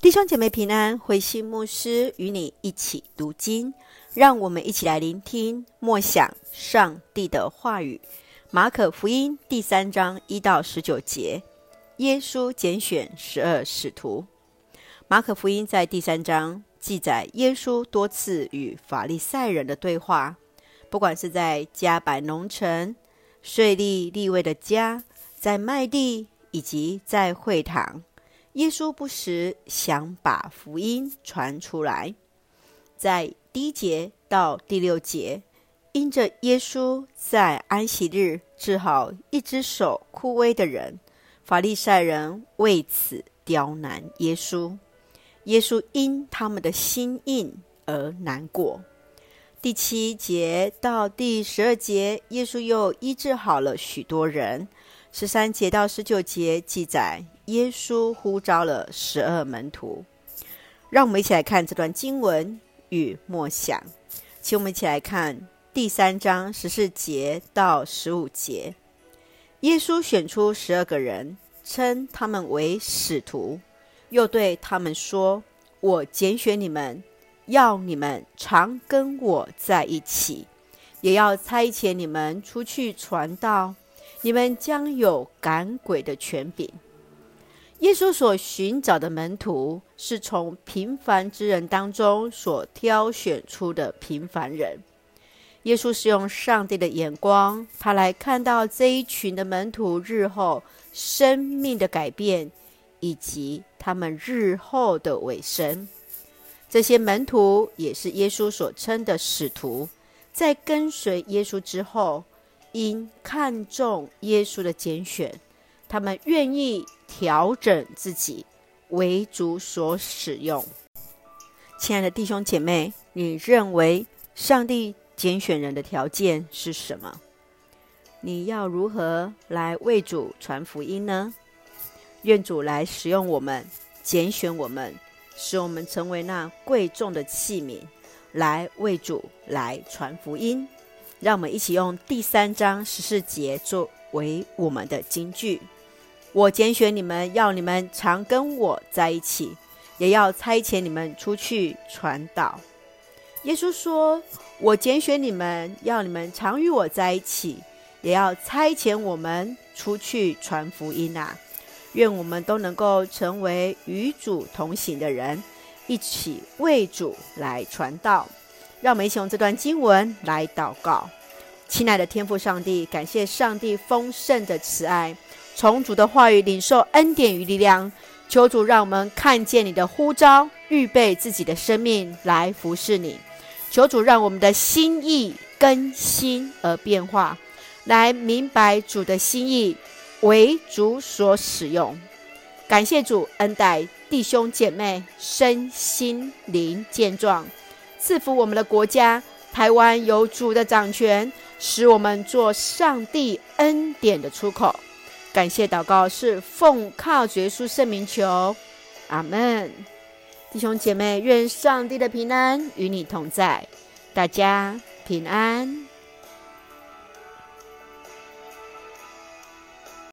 弟兄姐妹平安，回信牧师与你一起读经，让我们一起来聆听默想上帝的话语。马可福音第三章一到十九节，耶稣拣选十二使徒。马可福音在第三章记载耶稣多次与法利赛人的对话，不管是在迦百农城、税利利未的家，在麦地以及在会堂。耶稣不时想把福音传出来，在第一节到第六节，因着耶稣在安息日治好一只手枯萎的人，法利赛人为此刁难耶稣，耶稣因他们的心硬而难过。第七节到第十二节，耶稣又医治好了许多人。十三节到十九节记载。耶稣呼召了十二门徒，让我们一起来看这段经文与默想。请我们一起来看第三章十四节到十五节。耶稣选出十二个人，称他们为使徒，又对他们说：“我拣选你们，要你们常跟我在一起，也要差遣你们出去传道。你们将有赶鬼的权柄。”耶稣所寻找的门徒是从平凡之人当中所挑选出的平凡人。耶稣是用上帝的眼光，他来看到这一群的门徒日后生命的改变，以及他们日后的尾声。这些门徒也是耶稣所称的使徒，在跟随耶稣之后，因看重耶稣的拣选，他们愿意。调整自己，为主所使用。亲爱的弟兄姐妹，你认为上帝拣选人的条件是什么？你要如何来为主传福音呢？愿主来使用我们，拣选我们，使我们成为那贵重的器皿，来为主来传福音。让我们一起用第三章十四节作为我们的金句。我拣选你们，要你们常跟我在一起，也要差遣你们出去传道。耶稣说：“我拣选你们，要你们常与我在一起，也要差遣我们出去传福音啊！愿我们都能够成为与主同行的人，一起为主来传道。让我们一起用这段经文来祷告。亲爱的天父上帝，感谢上帝丰盛的慈爱。”从主的话语领受恩典与力量，求主让我们看见你的呼召，预备自己的生命来服侍你。求主让我们的心意更新而变化，来明白主的心意，为主所使用。感谢主恩待弟兄姐妹身心灵健壮，赐福我们的国家台湾有主的掌权，使我们做上帝恩典的出口。感谢祷告是奉靠主耶稣圣名求，阿门。弟兄姐妹，愿上帝的平安与你同在，大家平安。